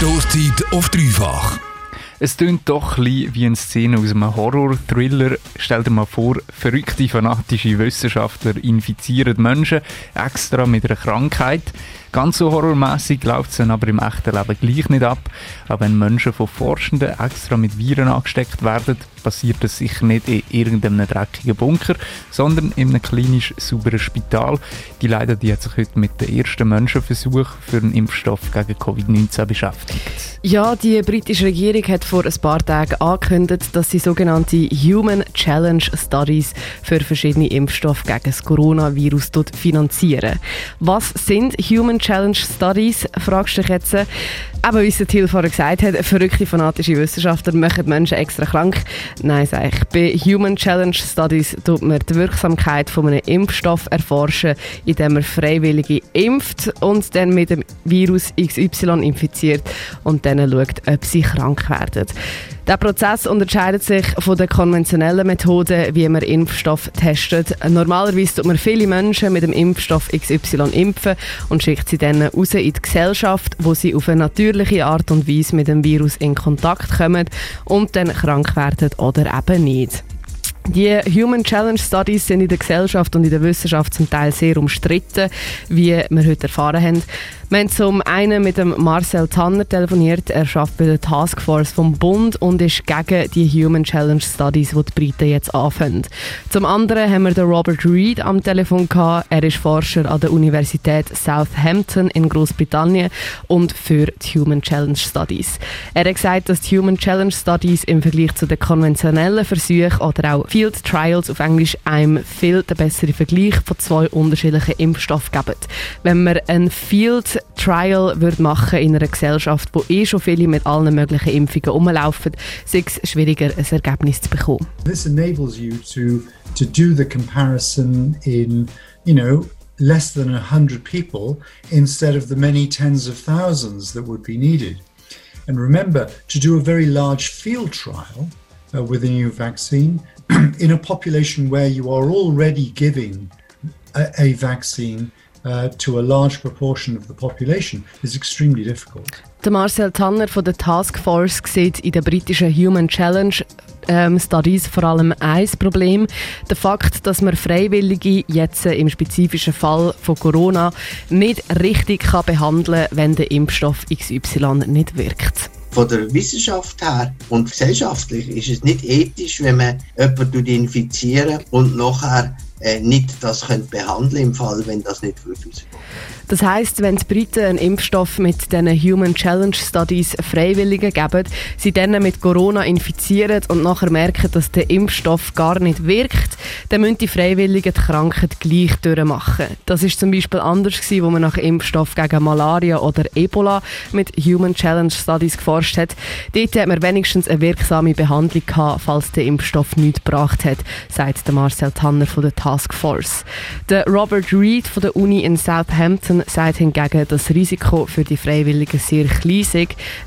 Stoßzeit auf dreifach. Es klingt doch ein wie eine Szene aus einem Horror-Thriller. Stell dir mal vor, verrückte, fanatische Wissenschaftler infizieren Menschen extra mit einer Krankheit. Ganz so horrormäßig läuft es dann aber im echten Leben gleich nicht ab. Auch wenn Menschen von Forschenden extra mit Viren angesteckt werden, passiert das sicher nicht in irgendeinem dreckigen Bunker, sondern in einem klinisch sauberen Spital. Die Leiter die hat sich heute mit dem ersten Menschenversuch für einen Impfstoff gegen Covid-19 beschäftigt. Ja, die britische Regierung hat vor ein paar Tagen angekündigt, dass sie sogenannte Human Challenge Studies für verschiedene Impfstoffe gegen das Coronavirus finanzieren. Was sind Human Challenge Studies, fragst du dich jetzt. Aber wie es Thiel vorher gesagt hat, verrückte fanatische Wissenschaftler machen Menschen extra krank. Nein, sage ich. Bei Human Challenge Studies tut man die Wirksamkeit von einem Impfstoff erforschen, indem man Freiwillige impft und dann mit dem Virus XY infiziert und dann schaut, ob sie krank werden. Der Prozess unterscheidet sich von der konventionellen Methode, wie man Impfstoff testet. Normalerweise tut man viele Menschen mit dem Impfstoff XY impfen und schickt sie dann raus in die Gesellschaft, wo sie auf eine natürliche Art und Weise mit dem Virus in Kontakt kommen und dann krank werden oder eben nicht. Die Human Challenge Studies sind in der Gesellschaft und in der Wissenschaft zum Teil sehr umstritten, wie wir heute erfahren haben. Wir haben zum einen mit dem Marcel Tanner telefoniert. Er arbeitet bei der Taskforce vom Bund und ist gegen die Human Challenge Studies, die die Briten jetzt anfangen. Zum anderen haben wir den Robert Reed am Telefon gehabt. Er ist Forscher an der Universität Southampton in Großbritannien und für die Human Challenge Studies. Er hat gesagt, dass die Human Challenge Studies im Vergleich zu den konventionellen Versuchen oder auch Field Trials auf Englisch einem viel besseren Vergleich von zwei unterschiedlichen Impfstoffen geben. Wenn man ein Field Trial würde machen in einer Gesellschaft, wo eh schon viele mit allen möglichen Impfungen rumlaufen, sei es schwieriger, ein Ergebnis zu bekommen. This enables you to, to do the comparison in, you know, less than 100 people instead of the many tens of thousands that would be needed. And remember, to do a very large field trial uh, with a new vaccine in a population where you are already giving a, a vaccine uh, to a large proportion of the population is extremely difficult. Der Marcel Tanner von der Task Force sieht in der britischen Human Challenge ähm, Studies vor allem ein Problem. Der Fakt, dass man Freiwillige jetzt im spezifischen Fall von Corona nicht richtig kann behandeln kann, wenn der Impfstoff XY nicht wirkt. Von der Wissenschaft her und gesellschaftlich ist es nicht ethisch, wenn man jemanden infizieren und nachher äh, nicht das behandeln im Fall, wenn das nicht wirklich Das heißt, wenn die Briten einen Impfstoff mit diesen Human Challenge Studies Freiwilligen geben, sie dann mit Corona infizieren und nachher merken, dass der Impfstoff gar nicht wirkt, dann müssen die Freiwilligen die Krankheit gleich durchmachen. Das ist zum Beispiel anders gewesen, wo man nach Impfstoff gegen Malaria oder Ebola mit Human Challenge Studies geforscht hat. Dort hat man wenigstens eine wirksame Behandlung gehabt, falls der Impfstoff nichts gebracht hat, sagt Marcel Tanner von der Task Force. Der Robert Reed von der Uni in Southampton sagt hingegen, das Risiko für die Freiwilligen sehr klein ist,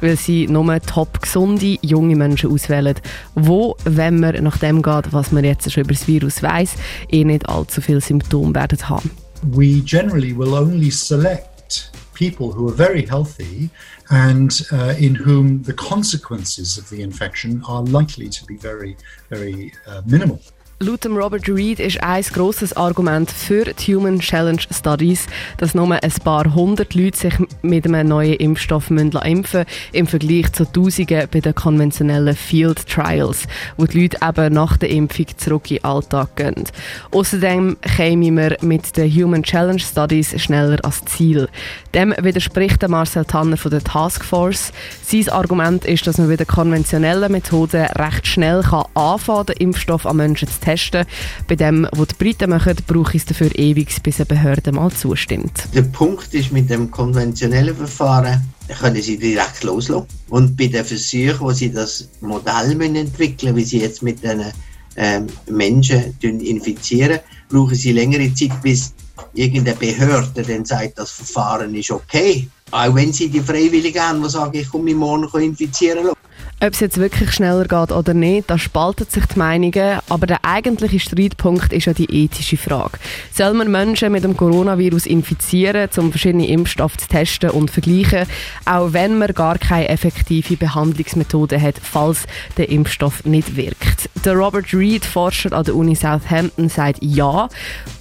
weil sie nur top gesunde junge Menschen auswählen, wo, wenn man nach dem geht, was man jetzt schon über das Virus weiß, eh nicht allzu viele Symptome werden haben. We generally will only select people who are very healthy and uh, in whom the consequences of the infection are likely to be very, very uh, minimal. Laut Robert Reed ist ein grosses Argument für die Human Challenge Studies, dass nur ein paar hundert Leute sich mit einem neuen Impfstoff impfen müssen, im Vergleich zu Tausenden bei den konventionellen Field Trials, wo die Leute eben nach der Impfung zurück in den Alltag gehen. Außerdem kämen wir mit den Human Challenge Studies schneller ans Ziel. Dem widerspricht Marcel Tanner von der Task Force. Sein Argument ist, dass man bei den konventionellen Methoden recht schnell kann anfangen den Impfstoff an Menschen zu testen. Bei dem, was die Briten machen, braucht es dafür ewig, bis eine Behörde mal zustimmt. Der Punkt ist, mit dem konventionellen Verfahren können sie direkt loslassen. Und bei den Versuchen, wo sie das Modell entwickeln wie sie jetzt mit den ähm, Menschen infizieren, brauchen sie längere Zeit, bis irgendeine Behörde dann sagt, das Verfahren ist okay. Auch wenn sie die Freiwilligen haben, die sagen, ich komme mich morgen infizieren lassen. Ob es jetzt wirklich schneller geht oder nicht, da spalten sich die Meinungen. Aber der eigentliche Streitpunkt ist ja die ethische Frage. Soll man Menschen mit dem Coronavirus infizieren, um verschiedene Impfstoffe zu testen und vergleichen, auch wenn man gar keine effektive Behandlungsmethode hat, falls der Impfstoff nicht wirkt? Der Robert Reed, Forscher an der Uni Southampton, sagt ja.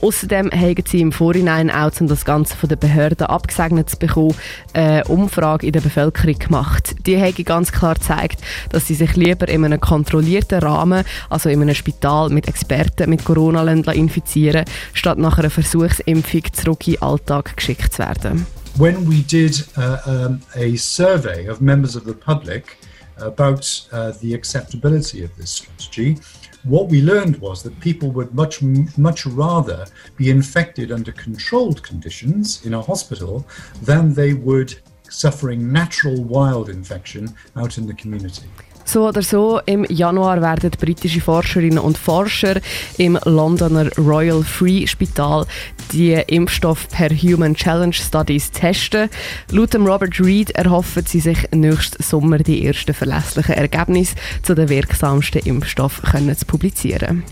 Außerdem haben sie im Vorhinein auch, um das Ganze von den Behörden abgesegnet zu bekommen, eine Umfrage in der Bevölkerung gemacht. Die haben ganz klar gezeigt, dass sie sich lieber in einem kontrollierten Rahmen, also in einem Spital mit Experten mit Corona infizieren, statt nach einer Versuchsimpfung zurück in den Alltag geschickt zu werden. When we did uh, um, a survey of members of the public about uh, the acceptability of this strategy, what we learned was that people would much much rather be infected under controlled conditions in a hospital than they would suffering natural wild infection out in the community. So oder so, im Januar werden britische Forscherinnen und Forscher im Londoner Royal Free Spital die Impfstoff per Human Challenge Studies testen. Laut Robert Reed erhoffen sie sich nächsten Sommer die ersten verlässlichen Ergebnisse zu den wirksamsten Impfstoffen zu publizieren.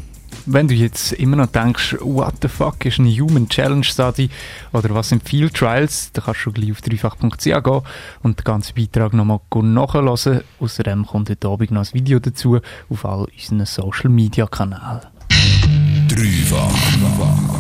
Wenn du jetzt immer noch denkst, what the fuck ist eine Human Challenge Study oder was sind Field Trials, dann kannst du gleich auf dreifach.ch gehen und den ganzen Beitrag nochmal nachhören. Außerdem kommt heute Abend noch ein Video dazu auf all unseren Social Media Kanälen. Dreifach.